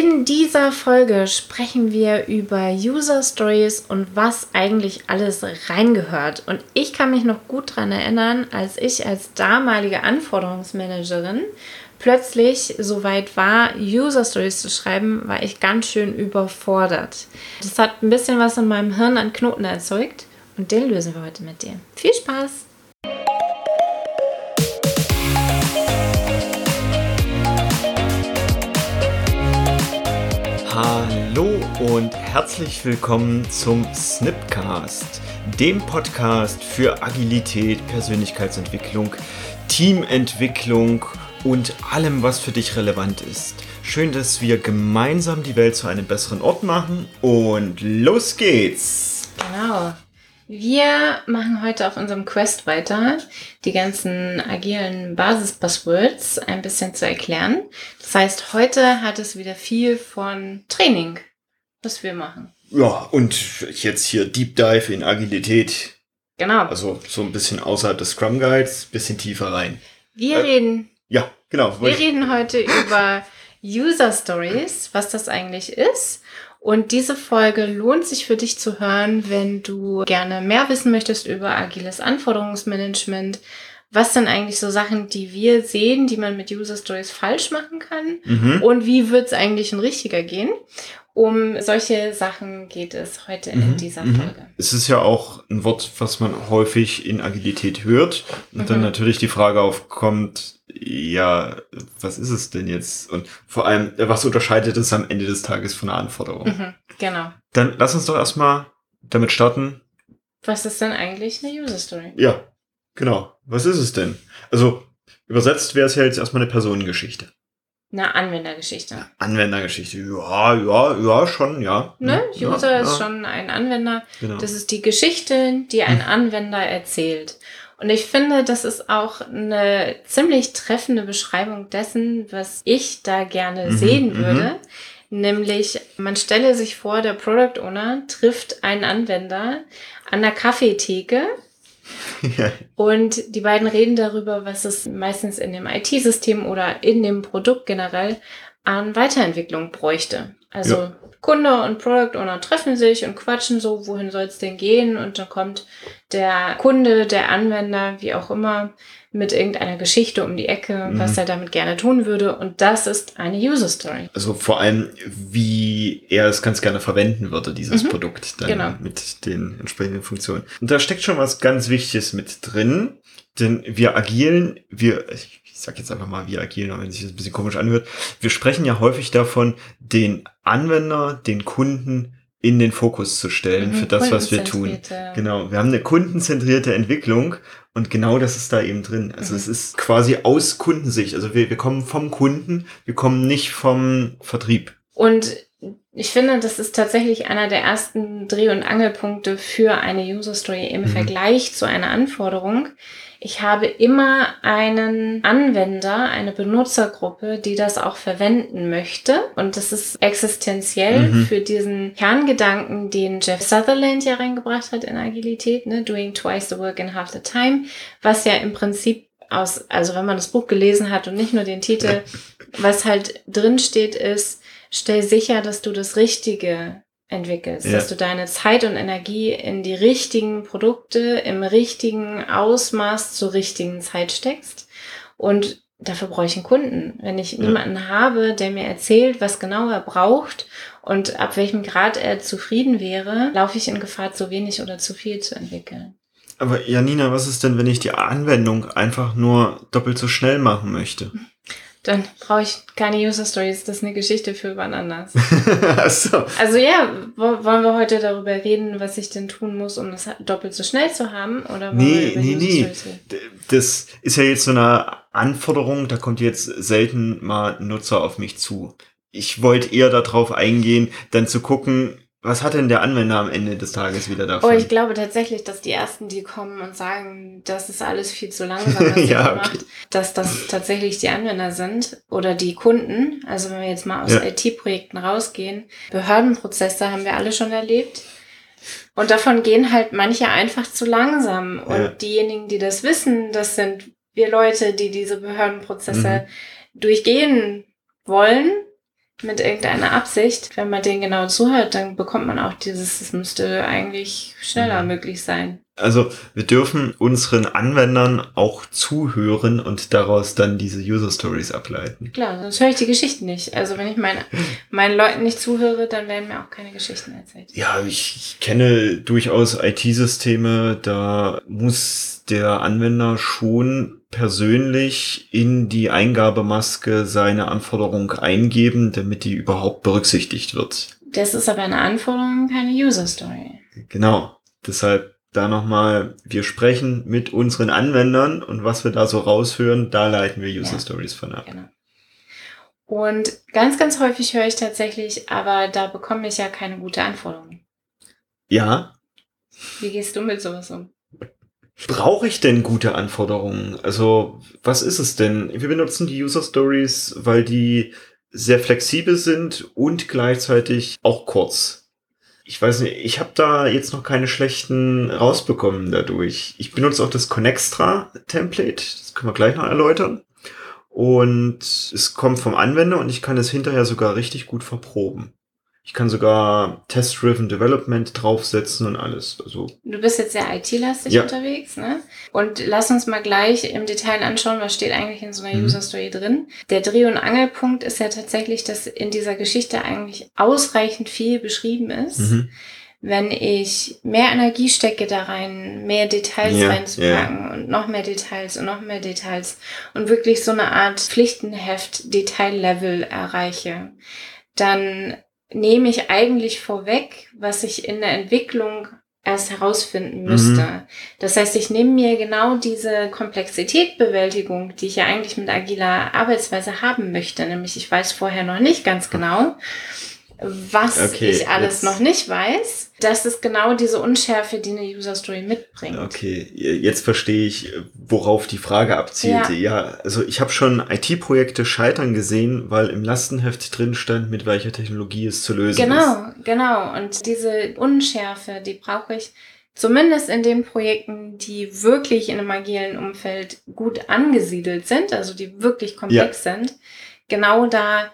In dieser Folge sprechen wir über User Stories und was eigentlich alles reingehört. Und ich kann mich noch gut daran erinnern, als ich als damalige Anforderungsmanagerin plötzlich so weit war, User Stories zu schreiben, war ich ganz schön überfordert. Das hat ein bisschen was in meinem Hirn an Knoten erzeugt und den lösen wir heute mit dir. Viel Spaß! Und herzlich willkommen zum Snipcast, dem Podcast für Agilität, Persönlichkeitsentwicklung, Teamentwicklung und allem, was für dich relevant ist. Schön, dass wir gemeinsam die Welt zu einem besseren Ort machen und los geht's! Genau. Wir machen heute auf unserem Quest weiter, die ganzen agilen Basis-Buzzwords ein bisschen zu erklären. Das heißt, heute hat es wieder viel von Training, was wir machen. Ja, und jetzt hier Deep Dive in Agilität. Genau. Also so ein bisschen außerhalb des Scrum Guides, bisschen tiefer rein. Wir Äh, reden, Ja, genau. wir reden heute über User Stories, was das eigentlich ist. Und diese Folge lohnt sich für dich zu hören, wenn du gerne mehr wissen möchtest über agiles Anforderungsmanagement. Was sind eigentlich so Sachen, die wir sehen, die man mit User Stories falsch machen kann? Mhm. Und wie wird es eigentlich ein richtiger gehen? Um solche Sachen geht es heute in Mhm, dieser mhm. Folge. Es ist ja auch ein Wort, was man häufig in Agilität hört. Und dann Mhm. natürlich die Frage aufkommt, ja, was ist es denn jetzt? Und vor allem, was unterscheidet es am Ende des Tages von einer Anforderung? Mhm, genau. Dann lass uns doch erstmal damit starten. Was ist denn eigentlich eine User Story? Ja, genau. Was ist es denn? Also, übersetzt wäre es ja jetzt erstmal eine Personengeschichte. Eine Anwendergeschichte. Anwendergeschichte. Ja, ja, ja, schon, ja. Ne? Ja, User ja, ist ja, schon ein Anwender. Genau. Das ist die Geschichte, die ein Hm. Anwender erzählt. Und ich finde, das ist auch eine ziemlich treffende Beschreibung dessen, was ich da gerne Mhm, sehen mhm. würde. Nämlich, man stelle sich vor, der Product Owner trifft einen Anwender an der Kaffeetheke und die beiden reden darüber, was es meistens in dem IT-System oder in dem Produkt generell an Weiterentwicklung bräuchte. Also Ja. Kunde und Product Owner treffen sich und quatschen so, wohin soll es denn gehen? Und dann kommt der Kunde, der Anwender, wie auch immer, mit irgendeiner Geschichte um die Ecke, Mhm. was er damit gerne tun würde. Und das ist eine User Story. Also vor allem, wie er es ganz gerne verwenden würde, dieses Mhm, Produkt dann genau. mit den entsprechenden Funktionen. Und da steckt schon was ganz Wichtiges mit drin, denn wir agilen, wir, ich sag jetzt einfach mal, wir agilen, auch wenn sich das ein bisschen komisch anhört, wir sprechen ja häufig davon, den Anwender, den Kunden in den Fokus zu stellen Mhm, für das, was wir tun. kundenzentrierte- Genau, wir haben eine kundenzentrierte Entwicklung und genau das ist da eben drin. Also Mhm. es ist quasi aus Kundensicht. Also wir, wir kommen vom Kunden, wir kommen nicht vom Vertrieb. Und ich finde, das ist tatsächlich einer der ersten Dreh- und Angelpunkte für eine User Story im Mhm. Vergleich zu einer Anforderung. Ich habe immer einen Anwender, eine Benutzergruppe, die das auch verwenden möchte. Und das ist existenziell Mhm. für diesen Kerngedanken, den Jeff Sutherland ja reingebracht hat in Agilität, ne? doing twice the work in half the time, was ja im Prinzip aus, also wenn man das Buch gelesen hat und nicht nur den Titel, was halt drin steht, ist, stell sicher, dass du das Richtige entwickelst, Ja. dass du deine Zeit und Energie in die richtigen Produkte im richtigen Ausmaß zur richtigen Zeit steckst. Und dafür brauche ich einen Kunden. Wenn ich Ja. niemanden habe, der mir erzählt, was genau er braucht und ab welchem Grad er zufrieden wäre, laufe ich in Gefahr, zu wenig oder zu viel zu entwickeln. Aber Janina, was ist denn, wenn ich die Anwendung einfach nur doppelt so schnell machen möchte? Dann brauche ich keine User Stories, das ist eine Geschichte für wann anders. Achso. Also ja, wo, wollen wir heute darüber reden, was ich denn tun muss, um das doppelt so schnell zu haben? Oder Nee, nee, nee. Das ist ja jetzt so eine Anforderung, da kommt jetzt selten mal ein Nutzer auf mich zu. Ich wollte eher darauf eingehen, dann zu gucken, was hat denn der Anwender am Ende des Tages wieder Oh, davon? ich glaube tatsächlich, dass die ersten, die kommen und sagen, das ist alles viel zu langsam, was Ja, macht, okay. dass das tatsächlich die Anwender sind oder die Kunden. Also wenn wir jetzt mal aus Ja. IT-Projekten rausgehen, Behördenprozesse haben wir alle schon erlebt. Und davon gehen halt manche einfach zu langsam. Und Ja. diejenigen, die das wissen, das sind wir Leute, die diese Behördenprozesse Mhm. durchgehen wollen. Mit irgendeiner Absicht. Wenn man den genau zuhört, dann bekommt man auch dieses, es müsste eigentlich schneller mhm. möglich sein. Also wir dürfen unseren Anwendern auch zuhören und daraus dann diese User Stories ableiten. Klar, sonst höre ich die Geschichten nicht. Also wenn ich meine, meinen Leuten nicht zuhöre, dann werden mir auch keine Geschichten erzählt. Ja, ich, ich kenne durchaus IT-Systeme, da muss der Anwender schon persönlich in die Eingabemaske seine Anforderung eingeben, damit die überhaupt berücksichtigt wird. Das ist aber eine Anforderung, keine User Story. Genau. Deshalb da nochmal, wir sprechen mit unseren Anwendern und was wir da so raushören, da leiten wir User ja, Stories von ab. Genau. Und ganz, ganz häufig höre ich tatsächlich, aber da bekomme ich ja keine gute Anforderung. Ja. Wie gehst du mit sowas um? Brauche ich denn gute Anforderungen? Also, was ist es denn? Wir benutzen die User Stories, weil die sehr flexibel sind und gleichzeitig auch kurz ich weiß nicht, ich habe da jetzt noch keine schlechten rausbekommen dadurch. Ich benutze auch das Connextra-Template, das können wir gleich noch erläutern. Und es kommt vom Anwender und ich kann es hinterher sogar richtig gut verproben. Ich kann sogar Test-Driven Development draufsetzen und alles. Also du bist jetzt sehr IT-lastig ja. unterwegs, ne? Und lass uns mal gleich im Detail anschauen, was steht eigentlich in so einer mhm. User Story drin. Der Dreh- und Angelpunkt ist ja tatsächlich, dass in dieser Geschichte eigentlich ausreichend viel beschrieben ist. Mhm. Wenn ich mehr Energie stecke da rein, mehr Details ja, reinzupacken ja. und noch mehr Details und noch mehr Details und wirklich so eine Art Pflichtenheft Detaillevel erreiche, dann nehme ich eigentlich vorweg, was ich in der Entwicklung erst herausfinden müsste. Mhm. Das heißt, ich nehme mir genau diese Komplexitätbewältigung, die ich ja eigentlich mit agiler Arbeitsweise haben möchte, nämlich ich weiß vorher noch nicht ganz genau, was okay, ich alles jetzt. noch nicht weiß. Das ist genau diese Unschärfe, die eine User Story mitbringt. Okay, jetzt verstehe ich, worauf die Frage abzielte. Ja, ja also ich habe schon IT-Projekte scheitern gesehen, weil im Lastenheft drin stand, mit welcher Technologie es zu lösen genau, ist. Genau, genau. Und diese Unschärfe, die brauche ich zumindest in den Projekten, die wirklich in einem agilen Umfeld gut angesiedelt sind, also die wirklich komplex ja. sind. Genau da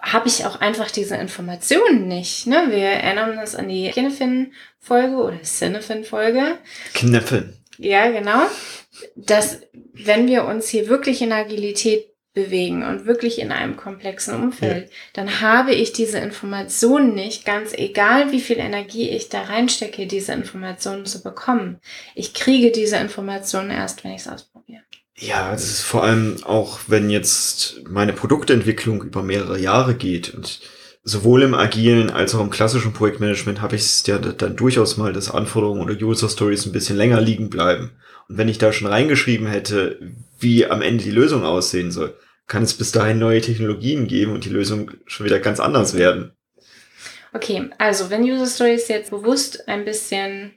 habe ich auch einfach diese Informationen nicht. Ne? Wir erinnern uns an die Kinefin-Folge oder Cinefin-Folge. Kniffin. Ja, genau. Dass, wenn wir uns hier wirklich in Agilität bewegen und wirklich in einem komplexen Umfeld, ja. dann habe ich diese Informationen nicht, ganz egal wie viel Energie ich da reinstecke, diese Informationen zu bekommen. Ich kriege diese Informationen erst, wenn ich es ausprobiere. Ja, das ist vor allem auch, wenn jetzt meine Produktentwicklung über mehrere Jahre geht und sowohl im agilen als auch im klassischen Projektmanagement habe ich es ja dann durchaus mal, dass Anforderungen oder User Stories ein bisschen länger liegen bleiben. Und wenn ich da schon reingeschrieben hätte, wie am Ende die Lösung aussehen soll, kann es bis dahin neue Technologien geben und die Lösung schon wieder ganz anders werden. Okay, also wenn User Stories jetzt bewusst ein bisschen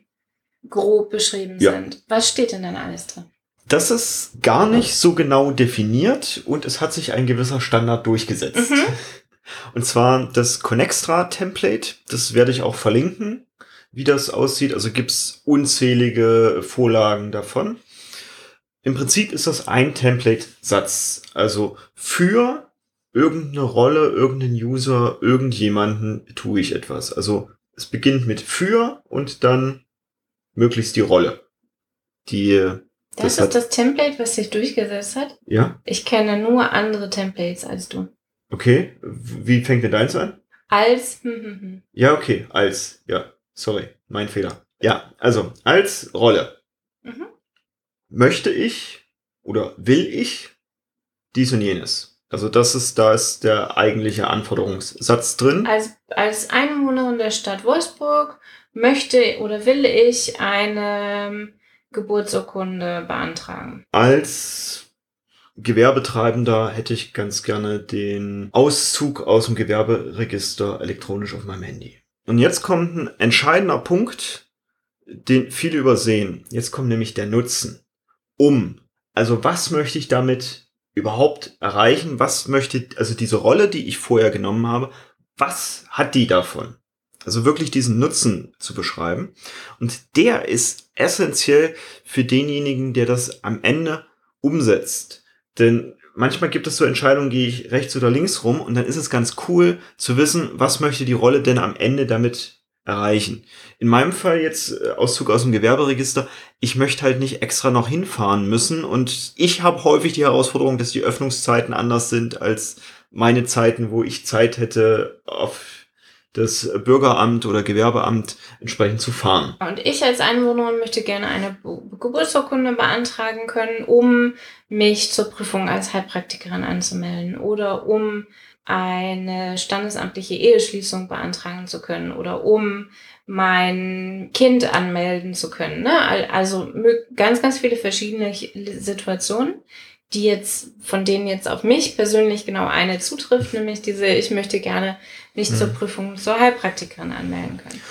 grob beschrieben ja. sind, was steht denn dann alles drin? Das ist gar nicht so genau definiert und es hat sich ein gewisser Standard durchgesetzt. Mhm. Und zwar das Connextra-Template, das werde ich auch verlinken, wie das aussieht. Also gibt's unzählige Vorlagen davon. Im Prinzip ist das ein Template-Satz. Also für irgendeine Rolle, irgendeinen User, irgendjemanden tue ich etwas. Also es beginnt mit für und dann möglichst die Rolle. Die das, das ist das Template, was sich durchgesetzt hat? Ja. Ich kenne nur andere Templates als du. Okay. Wie fängt denn deins an? Als. Hm, hm, hm. Ja, okay. Als. Ja. Sorry. Mein Fehler. Ja. Also, als Rolle. Mhm. Möchte ich oder will ich dies und jenes? Also, das ist, da ist der eigentliche Anforderungssatz drin. Als, als Einwohnerin der Stadt Wolfsburg möchte oder will ich eine Geburtsurkunde beantragen? Als Gewerbetreibender hätte ich ganz gerne den Auszug aus dem Gewerberegister elektronisch auf meinem Handy. Und jetzt kommt ein entscheidender Punkt, den viele übersehen. Jetzt kommt nämlich der Nutzen. Um. Also was möchte ich damit überhaupt erreichen? Was möchte, also diese Rolle, die ich vorher genommen habe, was hat die davon? Also wirklich diesen Nutzen zu beschreiben. Und der ist essentiell für denjenigen, der das am Ende umsetzt. Denn manchmal gibt es so Entscheidungen, gehe ich rechts oder links rum und dann ist es ganz cool zu wissen, was möchte die Rolle denn am Ende damit erreichen. In meinem Fall jetzt äh, Auszug aus dem Gewerberegister, ich möchte halt nicht extra noch hinfahren müssen und ich habe häufig die Herausforderung, dass die Öffnungszeiten anders sind als meine Zeiten, wo ich Zeit hätte, auf das Bürgeramt oder Gewerbeamt entsprechend zu fahren. Und ich als Einwohnerin möchte gerne eine Geburtsurkunde beantragen können, um mich zur Prüfung als Heilpraktikerin anzumelden oder um eine standesamtliche Eheschließung beantragen zu können oder um mein Kind anmelden zu können. Ne? Also ganz, ganz viele verschiedene Situationen, die jetzt, von denen jetzt auf mich persönlich genau eine zutrifft, nämlich diese, ich möchte gerne mich mhm. zur Prüfung zur Heilpraktikerin anmelden können.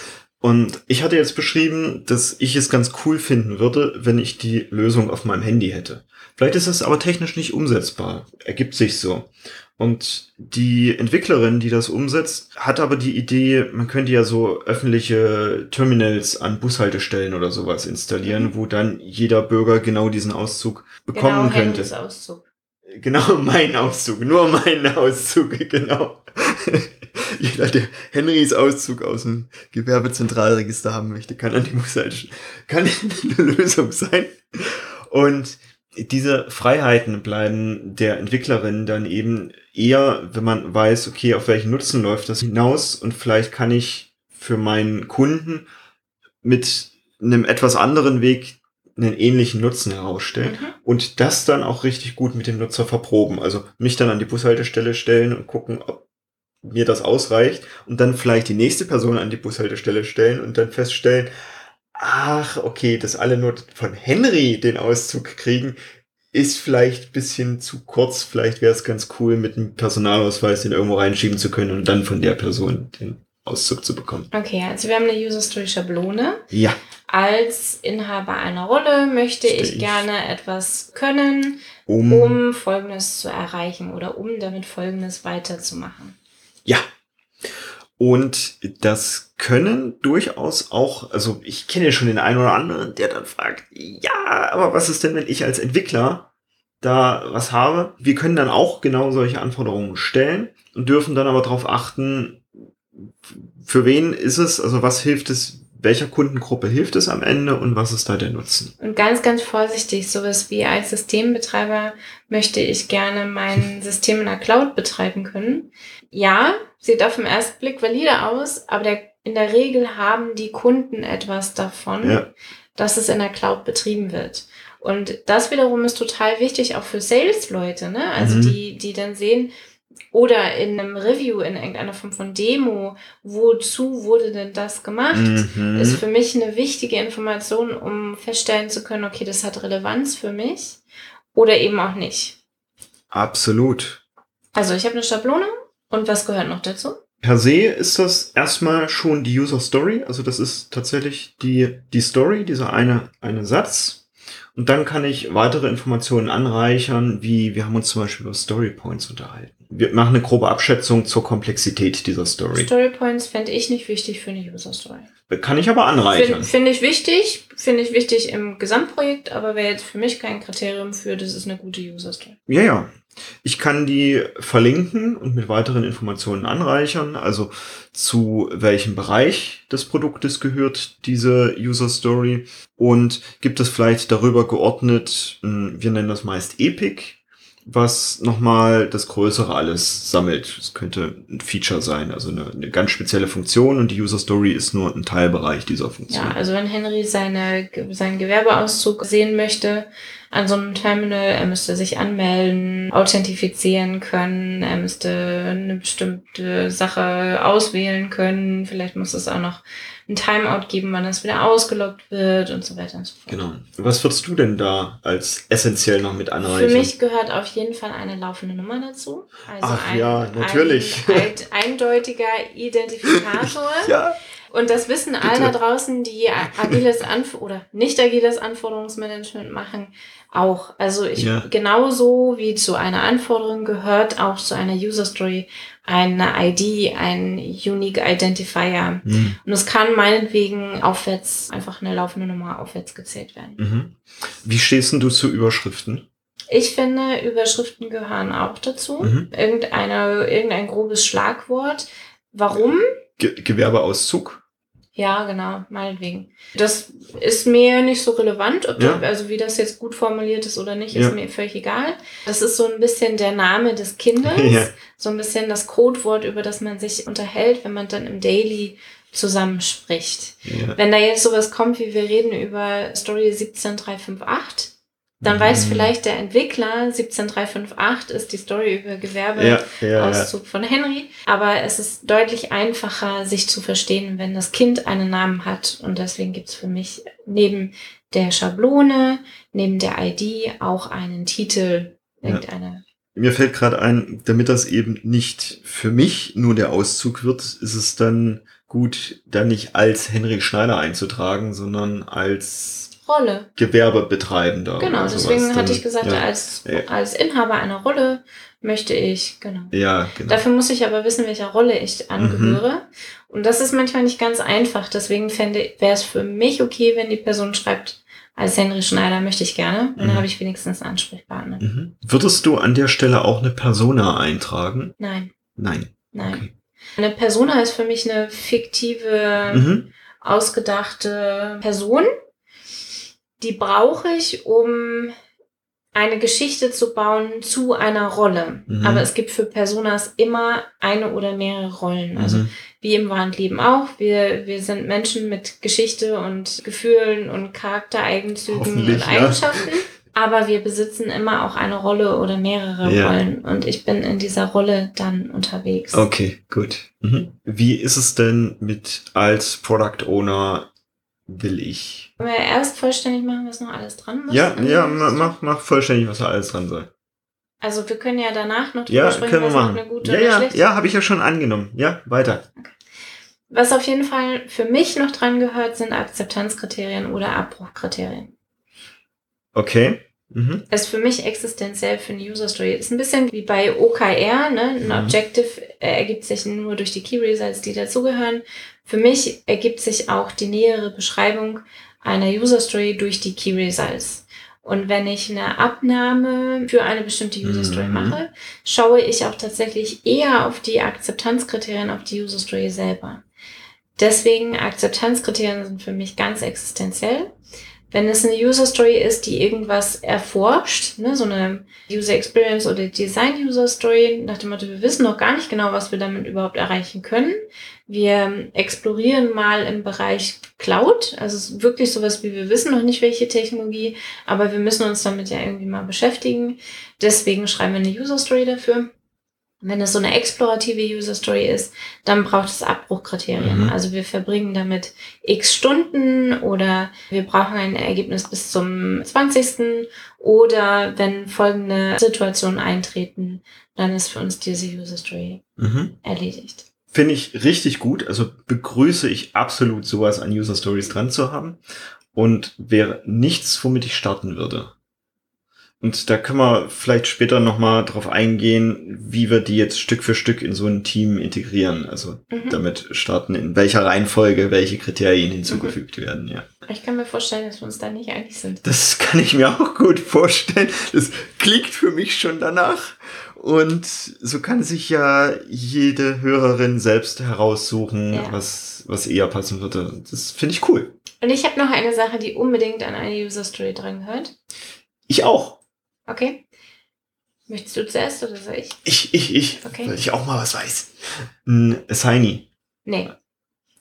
Und ich hatte jetzt beschrieben, dass ich es ganz cool finden würde, wenn ich die Lösung auf meinem Handy hätte. Vielleicht ist es aber technisch nicht umsetzbar. Ergibt sich so. Und die Entwicklerin, die das umsetzt, hat aber die Idee, man könnte ja so öffentliche Terminals an Bushaltestellen oder sowas installieren, mhm. wo dann jeder Bürger genau diesen Auszug bekommen genau, könnte. Auszug. Genau, mein Auszug, nur mein Auszug, genau. jeder, der Henrys Auszug aus dem Gewerbezentralregister haben möchte, kann an die Bushaltestelle, kann eine Lösung sein. Und diese Freiheiten bleiben der Entwicklerin dann eben eher, wenn man weiß, okay, auf welchen Nutzen läuft das hinaus und vielleicht kann ich für meinen Kunden mit einem etwas anderen Weg einen ähnlichen Nutzen herausstellen mhm. und das dann auch richtig gut mit dem Nutzer verproben. Also mich dann an die Bushaltestelle stellen und gucken, ob mir das ausreicht und dann vielleicht die nächste Person an die Bushaltestelle stellen und dann feststellen, ach, okay, dass alle nur von Henry den Auszug kriegen, ist vielleicht bisschen zu kurz. Vielleicht wäre es ganz cool, mit einem Personalausweis den irgendwo reinschieben zu können und dann von der Person den Auszug zu bekommen. Okay, also wir haben eine User Story Schablone. Ja. Als Inhaber einer Rolle möchte ich, ich, gerne etwas können, um, um Folgendes zu erreichen oder um damit Folgendes weiterzumachen. Ja, und das können durchaus auch, also ich kenne ja schon den einen oder anderen, der dann fragt, ja, aber was ist denn, wenn ich als Entwickler da was habe? Wir können dann auch genau solche Anforderungen stellen und dürfen dann aber darauf achten, für wen ist es, also was hilft es, welcher Kundengruppe hilft es am Ende und was ist da der Nutzen? Und ganz, ganz vorsichtig, sowas wie als Systembetreiber möchte ich gerne mein System in der Cloud betreiben können. Ja, sieht auf den ersten Blick valide aus, aber der, in der Regel haben die Kunden etwas davon, ja. dass es in der Cloud betrieben wird. Und das wiederum ist total wichtig auch für Sales-Leute, ne? Also mhm. die, die dann sehen, oder in einem Review, in irgendeiner Form von Demo, wozu wurde denn das gemacht, mhm. ist für mich eine wichtige Information, um feststellen zu können, okay, das hat Relevanz für mich oder eben auch nicht. Absolut. Also ich habe eine Schablone und was gehört noch dazu? Per se ist das erstmal schon die User Story, also das ist tatsächlich die, die Story, dieser eine, eine Satz, und dann kann ich weitere Informationen anreichern, wie wir haben uns zum Beispiel über Story Points unterhalten. Wir machen eine grobe Abschätzung zur Komplexität dieser Story. Story Points fände ich nicht wichtig für eine User Story. Kann ich aber anreichern. Finde find ich wichtig, finde ich wichtig im Gesamtprojekt, aber wäre jetzt für mich kein Kriterium für, das ist eine gute User Story. Ja, ja. Ich kann die verlinken und mit weiteren Informationen anreichern, also zu welchem Bereich des Produktes gehört diese User Story und gibt es vielleicht darüber geordnet, hm, wir nennen das meist Epic, was nochmal das Größere alles sammelt. Es könnte ein Feature sein, also eine, eine, ganz spezielle Funktion und die User Story ist nur ein Teilbereich dieser Funktion. Ja, also wenn Henry seine, seinen Gewerbeauszug sehen möchte, an so einem Terminal. Er müsste sich anmelden, authentifizieren können. Er müsste eine bestimmte Sache auswählen können. Vielleicht muss es auch noch ein Timeout geben, wann das wieder ausgeloggt wird und so weiter und so fort. Genau. Was würdest du denn da als essentiell noch mit anreichern? Für mich gehört auf jeden Fall eine laufende Nummer dazu. Also Ach ein, ja, natürlich. Ein, ein eindeutiger Identifikator. ja. Und das wissen Bitte. alle da draußen, die agiles Anf oder nicht agiles Anforderungsmanagement machen, auch. Also ich ja. genauso wie zu einer Anforderung gehört auch zu einer User Story eine ID, ein Unique Identifier. Mhm. Und es kann meinetwegen aufwärts, einfach eine laufende Nummer aufwärts gezählt werden. Mhm. Wie stehst denn du zu Überschriften? Ich finde, Überschriften gehören auch dazu. Mhm. Irgendeine, irgendein grobes Schlagwort. Warum? Ge Gewerbeauszug. Ja, genau, meinetwegen. Das ist mir nicht so relevant, ob Ja. da, also wie das jetzt gut formuliert ist oder nicht, Ja. ist mir völlig egal. Das ist so ein bisschen der Name des Kindes, Ja. so ein bisschen das Codewort, über das man sich unterhält, wenn man dann im Daily zusammenspricht. Ja. Wenn da jetzt sowas kommt, wie wir reden über Story 17358, dann Mhm. weiß vielleicht der Entwickler, 17358 ist die Story über Gewerbe. Ja, ja, von Henry. Aber es ist deutlich einfacher, sich zu verstehen, wenn das Kind einen Namen hat. Und deswegen gibt's für mich neben der Schablone, neben der ID auch einen Titel, irgendeine. Mir fällt gerade ein, damit das eben nicht für mich nur der Auszug wird, ist es dann gut, da nicht als Henry Schneider einzutragen, sondern als Rolle. Gewerbebetreibender. Genau, deswegen sowas. hatte ich gesagt, ja, als, als Inhaber einer Rolle möchte ich, genau. ja, genau. Dafür muss ich aber wissen, welcher Rolle ich angehöre. Und das ist manchmal nicht ganz einfach. Deswegen fände, wäre es für mich okay, wenn die Person schreibt, als Henry Schneider möchte ich gerne. Dann Mhm. habe ich wenigstens einen Ansprechpartner. Mhm. Würdest du an der Stelle auch eine Persona eintragen? Nein, Nein. nein. Okay. Eine Persona ist für mich eine fiktive, Mhm. ausgedachte Person. Die brauche ich, um eine Geschichte zu bauen zu einer Rolle. Mhm. Aber es gibt für Personas immer eine oder mehrere Rollen. Also Mhm. wie im wahren Leben auch. Wir, wir sind Menschen mit Geschichte und Gefühlen und Charaktereigenzügen und ja. Eigenschaften. Aber wir besitzen immer auch eine Rolle oder mehrere Ja. Rollen. Und ich bin in dieser Rolle dann unterwegs. Okay, gut. Mhm. Wie ist es denn mit als Product Owner will ich? Wollen wir erst vollständig machen, was noch alles dran muss? Ja, an ja, mach, mach vollständig, was da alles dran soll. Also wir können ja danach noch drüber Ja, sprechen, können wir machen. eine gute Ja, oder ja, schlechte ja, habe ich ja schon angenommen. Ja, weiter. Was auf jeden Fall für mich noch dran gehört, sind Akzeptanzkriterien oder Abbruchkriterien. Okay. Mhm. ist für mich existenziell für eine User Story. Ist ein bisschen wie bei OKR, ne? Ein Mhm. Objective äh, ergibt sich nur durch die Key Results, die dazugehören. Für mich ergibt sich auch die nähere Beschreibung einer User Story durch die Key Results. Und wenn ich eine Abnahme für eine bestimmte User Story Mhm. mache, schaue ich auch tatsächlich eher auf die Akzeptanzkriterien auf die User Story selber. Deswegen Akzeptanzkriterien sind für mich ganz existenziell. Wenn es eine User Story ist, die irgendwas erforscht, ne, so eine User Experience oder Design User Story, nach dem Motto, wir wissen noch gar nicht genau, was wir damit überhaupt erreichen können. Wir explorieren mal im Bereich Cloud, also wirklich sowas wie, wir wissen noch nicht, welche Technologie, aber wir müssen uns damit ja irgendwie mal beschäftigen. Deswegen schreiben wir eine User Story dafür. Wenn es so eine explorative User Story ist, dann braucht es Abbruchkriterien. Mhm. Also wir verbringen damit x Stunden oder wir brauchen ein Ergebnis bis zum 20. Oder wenn folgende Situationen eintreten, dann ist für uns diese User Story Mhm. erledigt. Finde ich richtig gut. Also begrüße ich absolut sowas an User Stories dran zu haben. Und wäre nichts, womit ich starten würde. Und da können wir vielleicht später nochmal drauf eingehen, wie wir die jetzt Stück für Stück in so ein Team integrieren. Also Mhm. damit starten, in welcher Reihenfolge welche Kriterien hinzugefügt werden, ja. Ich kann mir vorstellen, dass wir uns da nicht einig sind. Das kann ich mir auch gut vorstellen. Das klingt für mich schon danach. Und so kann sich ja jede Hörerin selbst heraussuchen, Ja. was, was eher passen würde. Das finde ich cool. Und ich habe noch eine Sache, die unbedingt an eine User Story dran gehört. Ich auch. Okay? Möchtest du zuerst oder soll ich? Ich, ich, ich. Okay. Weil ich auch mal was weiß. Ein Assigny. Nee,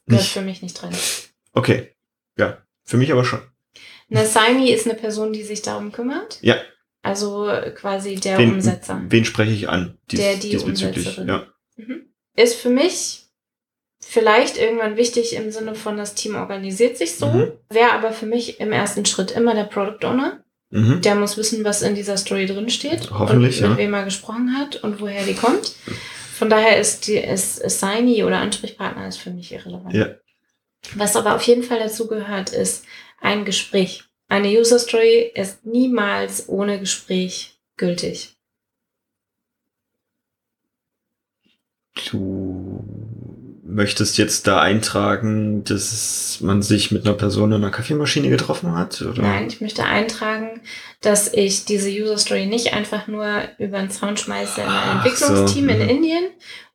gehört für mich nicht drin. Okay. Ja. Für mich aber schon. Eine Assignee ist eine Person, die sich darum kümmert. Ja. Also quasi der wen, Umsetzer. Wen spreche ich an? Dies, Der, die. Umsetzerin. Ja. Mhm. Ist für mich vielleicht irgendwann wichtig im Sinne von, das Team organisiert sich so. Mhm. Wäre aber für mich im ersten Schritt immer der Product Owner. Mhm. Der muss wissen, was in dieser Story drin steht. Hoffentlich, und mit ja. wem er gesprochen hat und woher die kommt. Von daher ist die ist Assignee oder Ansprechpartner ist für mich irrelevant. Ja. Was aber auf jeden Fall dazu gehört, ist ein Gespräch. Eine User Story ist niemals ohne Gespräch gültig. Du möchtest jetzt da eintragen, dass man sich mit einer Person an einer Kaffeemaschine getroffen hat? Oder? Nein, ich möchte eintragen, dass ich diese User Story nicht einfach nur über den Zaun schmeiße in ein Entwicklungsteam so, in. Indien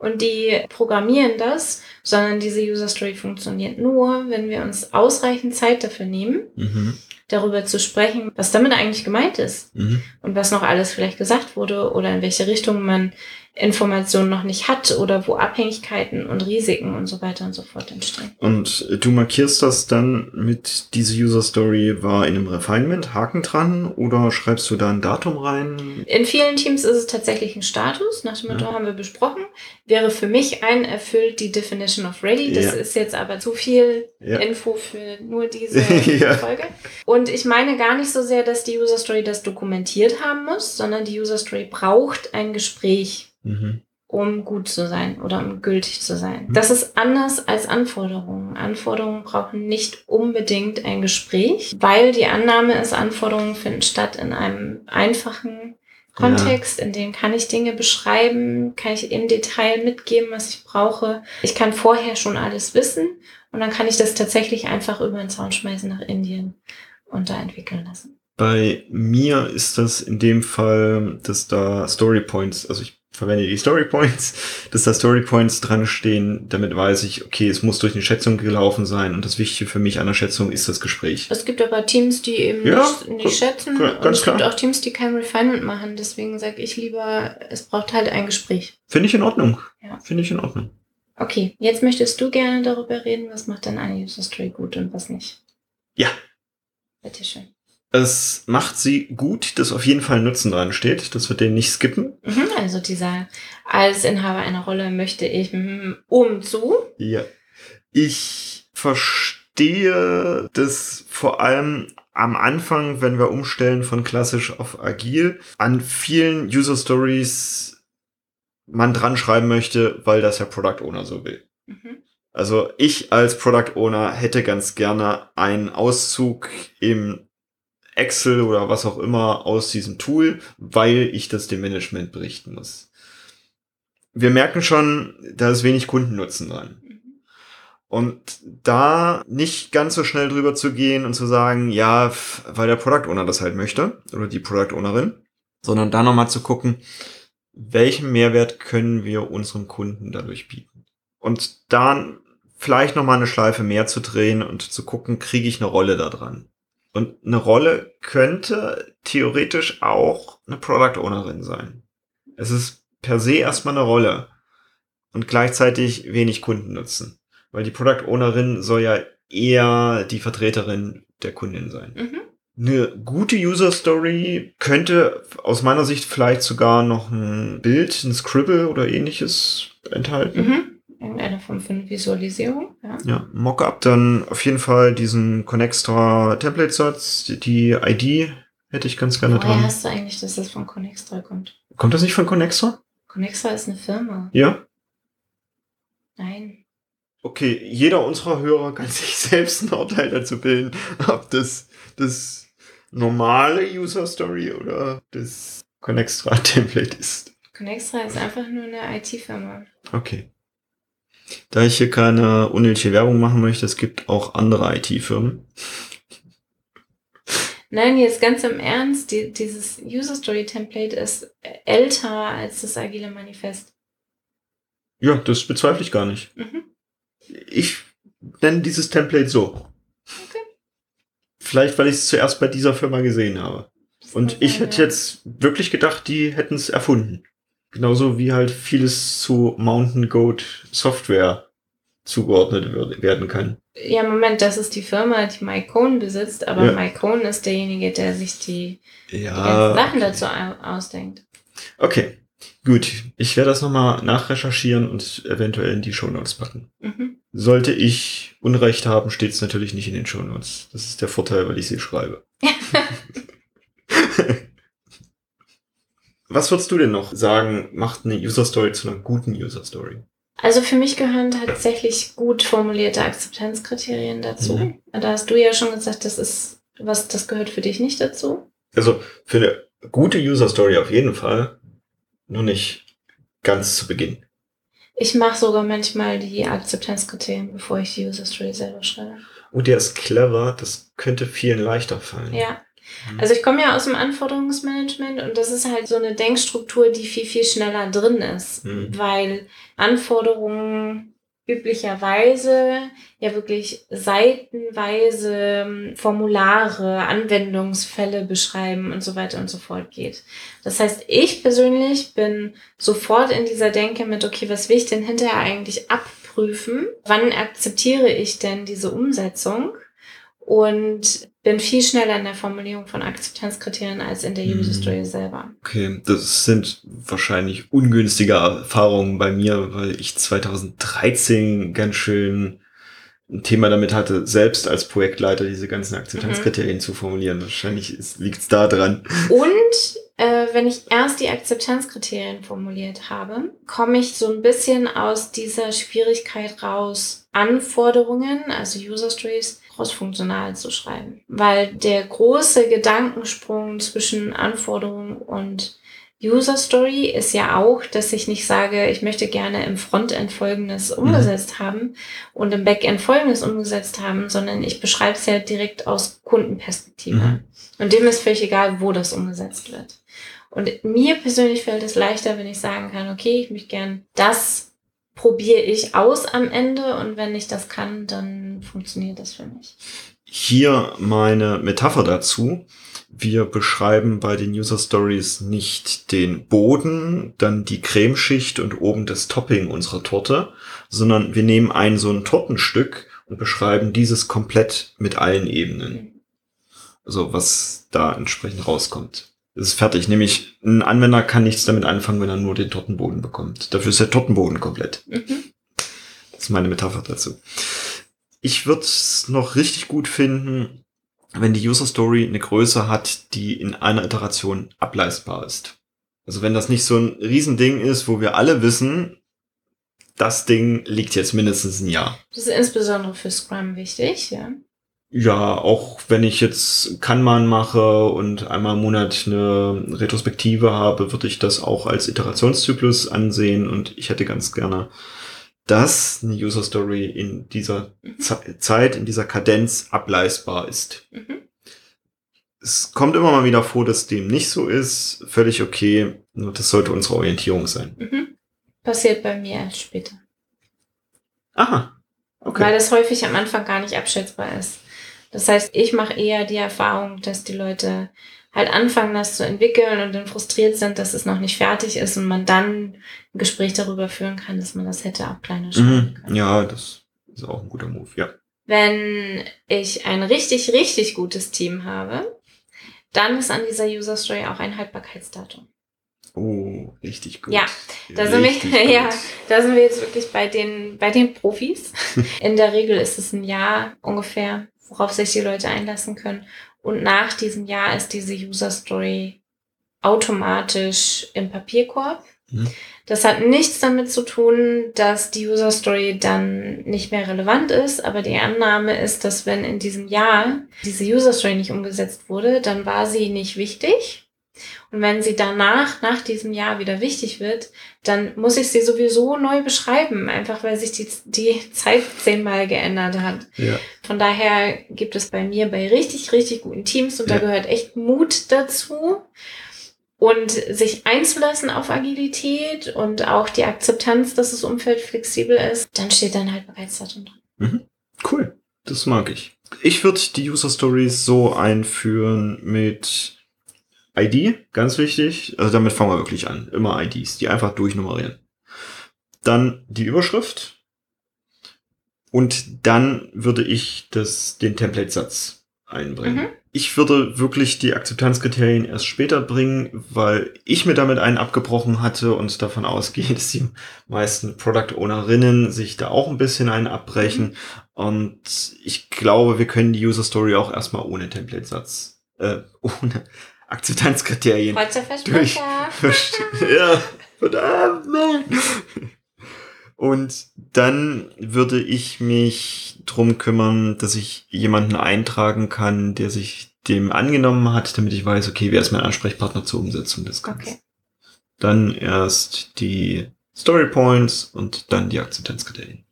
und die programmieren das, sondern diese User Story funktioniert nur, wenn wir uns ausreichend Zeit dafür nehmen, Mhm. darüber zu sprechen, was damit eigentlich gemeint ist Mhm. und was noch alles vielleicht gesagt wurde oder in welche Richtung man Informationen noch nicht hat oder wo Abhängigkeiten und Risiken und so weiter und so fort entstehen. Und du markierst das dann mit, diese User Story war in einem Refinement, Haken dran, oder schreibst du da ein Datum rein? In vielen Teams ist es tatsächlich ein Status, nach dem Motto Ja. haben wir besprochen. Wäre für mich ein erfüllt die Definition of Ready. Das Ja. ist jetzt aber zu viel Ja. Info für nur diese Ja. Folge. Und ich meine gar nicht so sehr, dass die User Story das dokumentiert haben muss, sondern die User Story braucht ein Gespräch, Mhm. um gut zu sein oder um gültig zu sein. Mhm. Das ist anders als Anforderungen. Anforderungen brauchen nicht unbedingt ein Gespräch, weil die Annahme ist, Anforderungen finden statt in einem einfachen Kontext, in dem kann ich Dinge beschreiben, kann ich im Detail mitgeben, was ich brauche. Ich kann vorher schon alles wissen und dann kann ich das tatsächlich einfach über den Zaun schmeißen nach Indien und da entwickeln lassen. Bei mir ist das in dem Fall, dass da Story Points, also ich verwende die Story Points, dass da Story Points dran stehen, damit weiß ich, okay, es muss durch eine Schätzung gelaufen sein und das Wichtige für mich an der Schätzung ist das Gespräch. Es gibt aber Teams, die eben Ja, nicht, nicht schätzen klar, und ganz es gibt klar. auch Teams, die kein Refinement machen. Deswegen sage ich lieber, es braucht halt ein Gespräch. Finde ich in Ordnung. Ja. Finde ich in Ordnung. Okay, jetzt möchtest du gerne darüber reden, was macht denn eine User Story gut und was nicht. Ja. Bitteschön. Es macht sie gut, dass auf jeden Fall ein Nutzen dran steht, dass wir den nicht skippen. Mhm, also dieser, als Inhaber einer Rolle möchte ich mhm, um zu. Ja. Ich verstehe das vor allem am Anfang, wenn wir umstellen von klassisch auf agil, an vielen User Stories man dran schreiben möchte, weil das der Product Owner so will. Mhm. Also ich als Product Owner hätte ganz gerne einen Auszug im Excel oder was auch immer aus diesem Tool, weil ich das dem Management berichten muss. Wir merken schon, da ist wenig Kundennutzen dran. Mhm. Und da nicht ganz so schnell drüber zu gehen und zu sagen, ja, weil der Product Owner das halt möchte oder die Product Ownerin, sondern da nochmal zu gucken, welchen Mehrwert können wir unserem Kunden dadurch bieten. Und dann vielleicht nochmal eine Schleife mehr zu drehen und zu gucken, kriege ich eine Rolle da dran. Und eine Rolle könnte theoretisch auch eine Product Ownerin sein. Es ist per se erstmal eine Rolle und gleichzeitig wenig Kundennutzen. Weil die Product Ownerin soll ja eher die Vertreterin der Kundin sein. Mhm. Eine gute User Story könnte aus meiner Sicht vielleicht sogar noch ein Bild, ein Scribble oder ähnliches enthalten. Mhm. Irgendeine Form von Visualisierung. Ja. Ja, Mockup, dann auf jeden Fall diesen Connextra Template Satz, die ID hätte ich ganz gerne Woher dran. hast du eigentlich, dass das von Connextra kommt? Kommt das nicht von Connextra? Connextra ist eine Firma. Ja? Nein. Okay, jeder unserer Hörer kann sich selbst ein Urteil dazu bilden, ob das das normale User Story oder das Connextra Template ist. Connextra ist einfach nur eine IT-Firma. Okay. Da ich hier keine unnötige Werbung machen möchte, es gibt auch andere IT-Firmen. Nein, jetzt ganz im Ernst, die, dieses User Story Template ist älter als das Agile Manifest. Ja, das bezweifle ich gar nicht. Mhm. Ich nenne dieses Template so. Okay. Vielleicht, weil ich es zuerst bei dieser Firma gesehen habe. Und ich hätte jetzt wirklich gedacht, die hätten es erfunden. Genauso wie halt vieles zu Mountain Goat Software zugeordnet wird, werden kann. Ja, Moment, das ist die Firma, die Mike Cohn besitzt, aber Ja. Mike Cohn ist derjenige, der sich die, die Ja. Sachen dazu au- ausdenkt. Okay. Gut. Ich werde das nochmal nachrecherchieren und eventuell in die Shownotes packen. Mhm. Sollte ich Unrecht haben, steht es natürlich nicht in den Shownotes. Das ist der Vorteil, weil ich sie schreibe. Was würdest du denn noch sagen, macht eine User Story zu einer guten User Story? Also für mich gehören tatsächlich gut formulierte Akzeptanzkriterien dazu. Mhm. Da hast du ja schon gesagt, das ist was, das gehört für dich nicht dazu. Also für eine gute User Story auf jeden Fall, nur nicht ganz zu Beginn. Ich mache sogar manchmal die Akzeptanzkriterien, bevor ich die User Story selber schreibe. Oh, der ist clever, das könnte vielen leichter fallen. Ja. Mhm. Also ich komme ja aus dem Anforderungsmanagement und das ist halt so eine Denkstruktur, die viel, viel schneller drin ist, mhm. weil Anforderungen üblicherweise ja wirklich seitenweise ähm, Formulare, Anwendungsfälle beschreiben und so weiter und so fort geht. Das heißt, ich persönlich bin sofort in dieser Denke mit, okay, was will ich denn hinterher eigentlich abprüfen? Wann akzeptiere ich denn diese Umsetzung? Und bin viel schneller in der Formulierung von Akzeptanzkriterien als in der mhm. User Story selber. Okay, das sind wahrscheinlich ungünstige Erfahrungen bei mir, weil ich 2013 ganz schön ein Thema damit hatte, selbst als Projektleiter diese ganzen Akzeptanzkriterien mhm. zu formulieren. Wahrscheinlich liegt es da dran. Und äh, wenn ich erst die Akzeptanzkriterien formuliert habe, komme ich so ein bisschen aus dieser Schwierigkeit raus, Anforderungen, also User Stories, crossfunktional zu schreiben. Weil der große Gedankensprung zwischen Anforderungen und User Story ist ja auch, dass ich nicht sage, ich möchte gerne im Frontend Folgendes mhm. umgesetzt mhm. haben und im Backend Folgendes umgesetzt haben, sondern ich beschreibe es ja direkt aus Kundenperspektive. Mhm. Und dem ist völlig egal, wo das umgesetzt wird. Und mir persönlich fällt es leichter, wenn ich sagen kann, okay, ich möchte gern das probiere ich aus am Ende und wenn ich das kann, dann funktioniert das für mich. Hier meine Metapher dazu. Wir beschreiben bei den User Stories nicht den Boden, dann die Cremeschicht und oben das Topping unserer Torte, sondern wir nehmen ein so ein Tortenstück und beschreiben dieses komplett mit allen Ebenen. Also was da entsprechend rauskommt. Es ist fertig. Nämlich ein Anwender kann nichts damit anfangen, wenn er nur den Tortenboden bekommt. Dafür ist der Tortenboden komplett. Mhm. Das ist meine Metapher dazu. Ich würde es noch richtig gut finden, wenn die User Story eine Größe hat, die in einer Iteration ableistbar ist. Also wenn das nicht so ein Riesending ist, wo wir alle wissen, das Ding liegt jetzt mindestens ein Jahr. Das ist insbesondere für Scrum wichtig, ja. Ja, auch wenn ich jetzt Kanban mache und einmal im Monat eine Retrospektive habe, würde ich das auch als Iterationszyklus ansehen und ich hätte ganz gerne, dass eine User Story in dieser mhm. Zeit, in dieser Kadenz ableistbar ist. Mhm. Es kommt immer mal wieder vor, dass dem nicht so ist. Völlig okay. Nur das sollte unsere Orientierung sein. Mhm. Passiert bei mir erst später. Aha. Okay. Weil das häufig am Anfang gar nicht abschätzbar ist. Das heißt, ich mache eher die Erfahrung, dass die Leute halt anfangen, das zu entwickeln und dann frustriert sind, dass es noch nicht fertig ist und man dann ein Gespräch darüber führen kann, dass man das hätte auch kleiner schreiben können. Ja, das ist auch ein guter Move, ja. Wenn ich ein richtig, richtig gutes Team habe, dann ist an dieser User Story auch ein Haltbarkeitsdatum. Oh, richtig gut. Ja, da sind, wir, ja, da sind wir jetzt wirklich bei den, bei den Profis. In der Regel ist es ein Jahr ungefähr, worauf sich die Leute einlassen können. Und nach diesem Jahr ist diese User Story automatisch im Papierkorb. Mhm. Das hat nichts damit zu tun, dass die User Story dann nicht mehr relevant ist, aber die Annahme ist, dass wenn in diesem Jahr diese User Story nicht umgesetzt wurde, dann war sie nicht wichtig und wenn sie danach, nach diesem Jahr wieder wichtig wird, dann muss ich sie sowieso neu beschreiben, einfach weil sich die, die Zeit zehnmal geändert hat. Ja. Von daher gibt es bei mir bei richtig, richtig guten Teams und ja. da gehört echt Mut dazu und sich einzulassen auf Agilität und auch die Akzeptanz, dass das Umfeld flexibel ist, dann steht dann halt bereits drin. Mhm. Cool, das mag ich. Ich würde die User Stories so einführen mit ID, ganz wichtig. Also damit fangen wir wirklich an. Immer IDs, die einfach durchnummerieren. Dann die Überschrift. Und dann würde ich das, den Template-Satz einbringen. Mhm. Ich würde wirklich die Akzeptanzkriterien erst später bringen, weil ich mir damit einen abgebrochen hatte und davon ausgehe, dass die meisten Product Ownerinnen sich da auch ein bisschen einen abbrechen. Mhm. Und ich glaube, wir können die User Story auch erstmal ohne Template-Satz, äh, ohne Akzeptanzkriterien durch. ja, verdammt. Und dann würde ich mich drum kümmern, dass ich jemanden eintragen kann, der sich dem angenommen hat, damit ich weiß, okay, wer ist mein Ansprechpartner zur Umsetzung des Ganzen. Okay. Dann erst die Story Points und dann die Akzeptanzkriterien.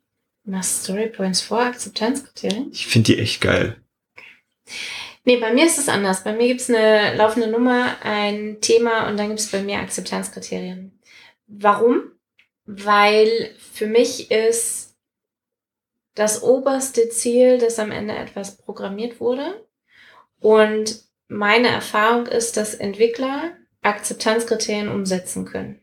Was Story Points vor Akzeptanzkriterien? Ich finde die echt geil. Okay. Nee, bei mir ist es anders. Bei mir gibt es eine laufende Nummer, ein Thema und dann gibt es bei mir Akzeptanzkriterien. Warum? Weil für mich ist das oberste Ziel, dass am Ende etwas programmiert wurde. Und meine Erfahrung ist, dass Entwickler Akzeptanzkriterien umsetzen können.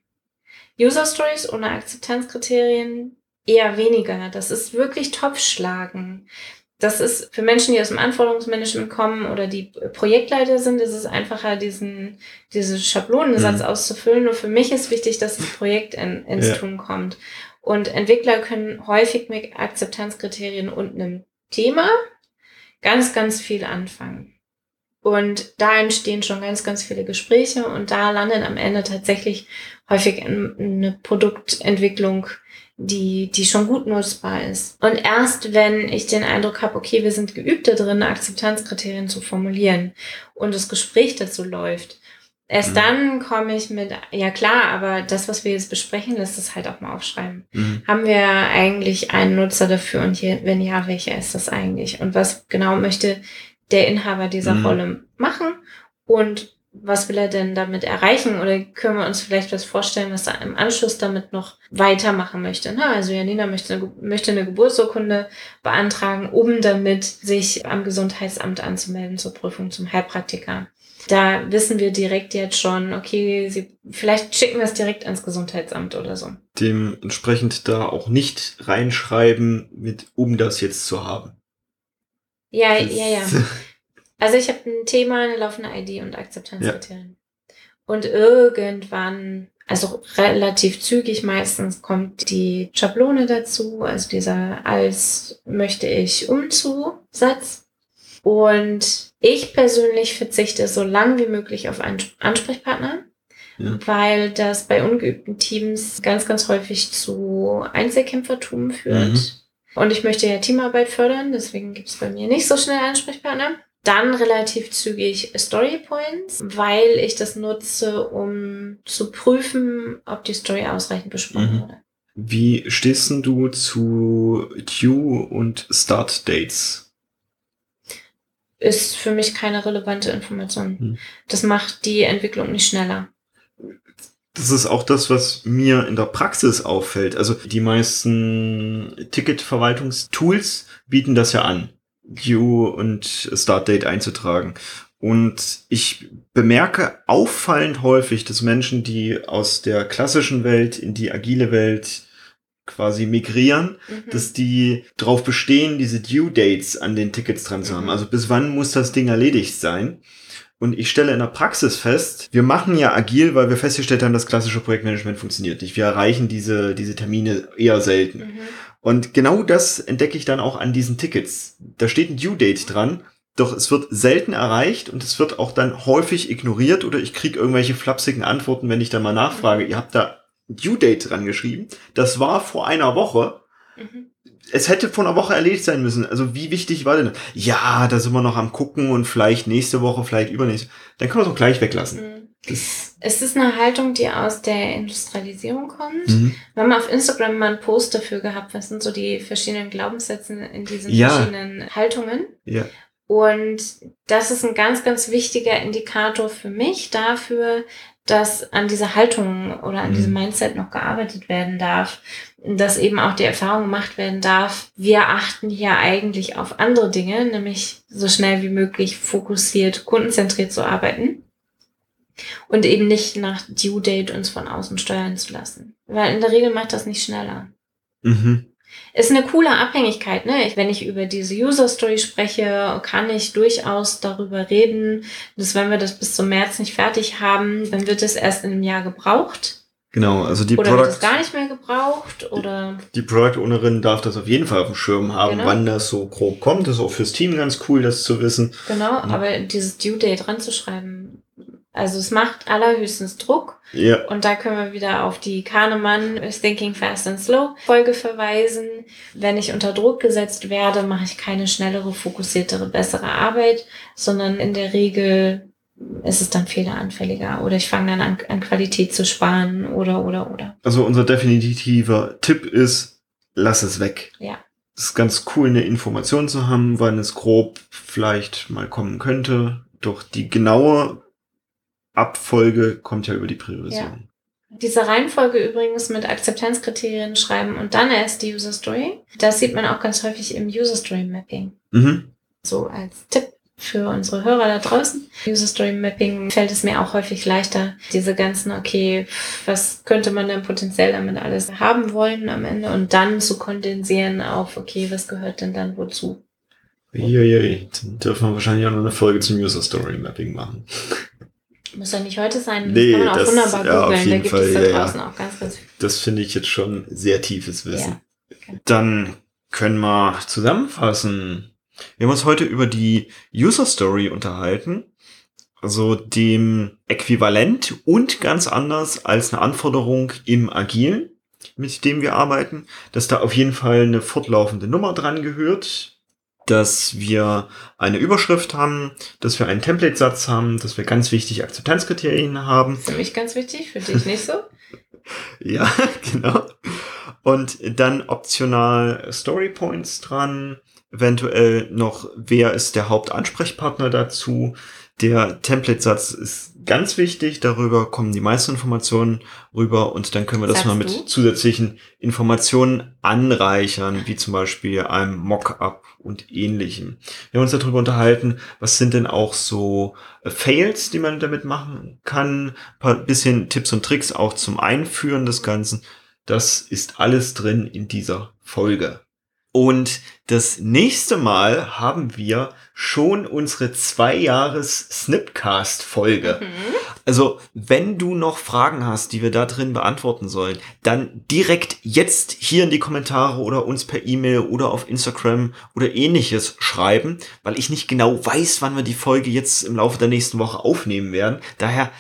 User Stories ohne Akzeptanzkriterien eher weniger. Das ist wirklich Topfschlagen. Das ist für Menschen, die aus dem Anforderungsmanagement kommen oder die Projektleiter sind, ist es einfacher, diesen, diese Schablonensatz mhm. auszufüllen. Nur für mich ist wichtig, dass das Projekt in, ins ja. Tun kommt. Und Entwickler können häufig mit Akzeptanzkriterien und einem Thema ganz, ganz viel anfangen. Und da entstehen schon ganz, ganz viele Gespräche und da landet am Ende tatsächlich häufig eine Produktentwicklung, die, die schon gut nutzbar ist. Und erst wenn ich den Eindruck habe, okay, wir sind geübt da drin, Akzeptanzkriterien zu formulieren und das Gespräch dazu läuft, erst mhm. dann komme ich mit, ja klar, aber das, was wir jetzt besprechen, lässt es halt auch mal aufschreiben. Mhm. Haben wir eigentlich einen Nutzer dafür und hier, wenn ja, welcher ist das eigentlich? Und was genau möchte der Inhaber dieser mhm. Rolle machen und was will er denn damit erreichen oder können wir uns vielleicht was vorstellen, was er im Anschluss damit noch weitermachen möchte. Na, also Janina möchte eine, möchte eine Geburtsurkunde beantragen, um damit sich am Gesundheitsamt anzumelden zur Prüfung zum Heilpraktiker. Da wissen wir direkt jetzt schon, okay, sie, vielleicht schicken wir es direkt ans Gesundheitsamt oder so. Dementsprechend da auch nicht reinschreiben, mit um das jetzt zu haben. Ja, ja, ja. Also ich habe ein Thema, eine laufende ID und Akzeptanzkriterien. Ja. Und irgendwann, also relativ zügig meistens, kommt die Schablone dazu, also dieser als möchte ich umzu-Satz. Und ich persönlich verzichte so lang wie möglich auf einen Ansprechpartner, ja. weil das bei ungeübten Teams ganz, ganz häufig zu Einzelkämpfertum führt. Mhm. Und ich möchte ja Teamarbeit fördern, deswegen gibt es bei mir nicht so schnell Ansprechpartner. Dann relativ zügig Story Points, weil ich das nutze, um zu prüfen, ob die Story ausreichend besprochen mhm. wurde. Wie stehst du zu Due und Start Dates? Ist für mich keine relevante Information. Mhm. Das macht die Entwicklung nicht schneller das ist auch das, was mir in der Praxis auffällt. Also die meisten Ticketverwaltungstools bieten das ja an, Due und Startdate einzutragen. Und ich bemerke auffallend häufig, dass Menschen, die aus der klassischen Welt in die agile Welt quasi migrieren, mhm. dass die darauf bestehen, diese Due Dates an den Tickets dran zu haben. Mhm. Also bis wann muss das Ding erledigt sein? Und ich stelle in der Praxis fest, wir machen ja agil, weil wir festgestellt haben, das klassische Projektmanagement funktioniert nicht. Wir erreichen diese, diese Termine eher selten. Mhm. Und genau das entdecke ich dann auch an diesen Tickets. Da steht ein Due Date dran, doch es wird selten erreicht und es wird auch dann häufig ignoriert oder ich kriege irgendwelche flapsigen Antworten, wenn ich dann mal nachfrage. Ihr habt da Due Date dran geschrieben. Das war vor einer Woche. Mhm es hätte vor einer Woche erledigt sein müssen. Also wie wichtig war denn? Ja, da sind wir noch am gucken und vielleicht nächste Woche, vielleicht übernächste. Dann können wir es auch gleich weglassen. Mhm. Es ist eine Haltung, die aus der Industrialisierung kommt. Mhm. Wir haben auf Instagram mal einen Post dafür gehabt, was sind so die verschiedenen Glaubenssätze in diesen ja. verschiedenen Haltungen. Ja. Und das ist ein ganz, ganz wichtiger Indikator für mich dafür, dass an dieser Haltung oder an mhm. diesem Mindset noch gearbeitet werden darf, dass eben auch die Erfahrung gemacht werden darf, wir achten hier eigentlich auf andere Dinge, nämlich so schnell wie möglich fokussiert, kundenzentriert zu arbeiten und eben nicht nach Due Date uns von außen steuern zu lassen. Weil in der Regel macht das nicht schneller. Mhm. Ist eine coole Abhängigkeit, ne? wenn ich über diese User Story spreche, kann ich durchaus darüber reden, dass wenn wir das bis zum März nicht fertig haben, dann wird es erst in einem Jahr gebraucht. Genau, also die oder Product, wird es gar nicht mehr gebraucht oder die Product Ownerin darf das auf jeden Fall auf dem Schirm haben, genau. wann das so grob kommt. Das ist auch fürs Team ganz cool, das zu wissen. Genau, aber dieses Due Date ranzuschreiben, also es macht allerhöchstens Druck. Ja. Und da können wir wieder auf die Kahnemann Thinking Fast and Slow Folge verweisen. Wenn ich unter Druck gesetzt werde, mache ich keine schnellere, fokussiertere, bessere Arbeit, sondern in der Regel ist es dann fehleranfälliger oder ich fange dann an, an Qualität zu sparen oder oder oder. Also unser definitiver Tipp ist, lass es weg. Ja. ist ganz cool, eine Information zu haben, wann es grob vielleicht mal kommen könnte. Doch die genaue Abfolge kommt ja über die Priorisierung. Ja. Diese Reihenfolge übrigens mit Akzeptanzkriterien schreiben und dann erst die User Story, das sieht man auch ganz häufig im User Story Mapping. Mhm. So als Tipp für unsere Hörer da draußen. User Story Mapping fällt es mir auch häufig leichter, diese ganzen, okay, was könnte man denn potenziell damit alles haben wollen am Ende und dann zu kondensieren auf, okay, was gehört denn dann wozu? Uiuiui, dann dürfen wir wahrscheinlich auch noch eine Folge zum User Story Mapping machen. Muss ja nicht heute sein, nee, das kann man auch das, wunderbar ja, googeln, da gibt Fall, es da draußen ja, auch ganz, ganz viel. Das finde ich jetzt schon sehr tiefes Wissen. Ja, okay. Dann können wir zusammenfassen. Wir haben uns heute über die User Story unterhalten, also dem Äquivalent und ganz anders als eine Anforderung im Agilen, mit dem wir arbeiten, dass da auf jeden Fall eine fortlaufende Nummer dran gehört, dass wir eine Überschrift haben, dass wir einen Template-Satz haben, dass wir ganz wichtig Akzeptanzkriterien haben. Für mich ganz wichtig, für dich nicht so. ja, genau. Und dann optional Story Points dran, eventuell noch, wer ist der Hauptansprechpartner dazu. Der Template-Satz ist ganz wichtig, darüber kommen die meisten Informationen rüber und dann können wir das Sagst mal mit du? zusätzlichen Informationen anreichern, wie zum Beispiel einem Mockup und ähnlichem. Wir haben uns darüber unterhalten, was sind denn auch so äh, Fails, die man damit machen kann, ein paar bisschen Tipps und Tricks auch zum Einführen des Ganzen. Das ist alles drin in dieser Folge. Und das nächste Mal haben wir schon unsere zwei Jahres Snipcast Folge. Mhm. Also, wenn du noch Fragen hast, die wir da drin beantworten sollen, dann direkt jetzt hier in die Kommentare oder uns per E-Mail oder auf Instagram oder ähnliches schreiben, weil ich nicht genau weiß, wann wir die Folge jetzt im Laufe der nächsten Woche aufnehmen werden. Daher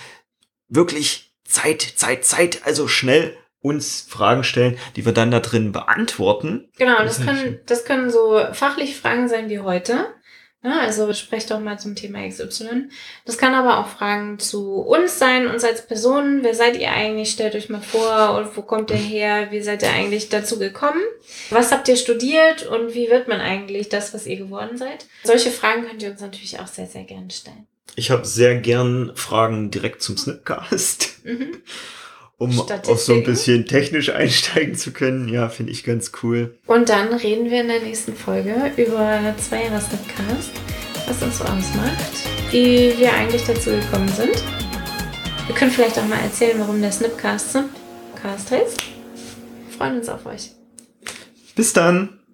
wirklich Zeit, Zeit, Zeit, also schnell uns Fragen stellen, die wir dann da drin beantworten. Genau, das, das können, das können so fachliche Fragen sein wie heute. Ja, also sprecht doch mal zum Thema XY. Das kann aber auch Fragen zu uns sein, uns als Personen. Wer seid ihr eigentlich? Stellt euch mal vor, und wo kommt ihr her? Wie seid ihr eigentlich dazu gekommen? Was habt ihr studiert und wie wird man eigentlich das, was ihr geworden seid? Solche Fragen könnt ihr uns natürlich auch sehr, sehr gerne stellen. Ich habe sehr gern Fragen direkt zum Snipcast. Mhm um auch so ein bisschen technisch einsteigen zu können. Ja, finde ich ganz cool. Und dann reden wir in der nächsten Folge über zwei Jahre Snapcast, was uns so ausmacht, wie wir eigentlich dazu gekommen sind. Wir können vielleicht auch mal erzählen, warum der Snipcast Snipcast heißt. Wir freuen uns auf euch. Bis dann!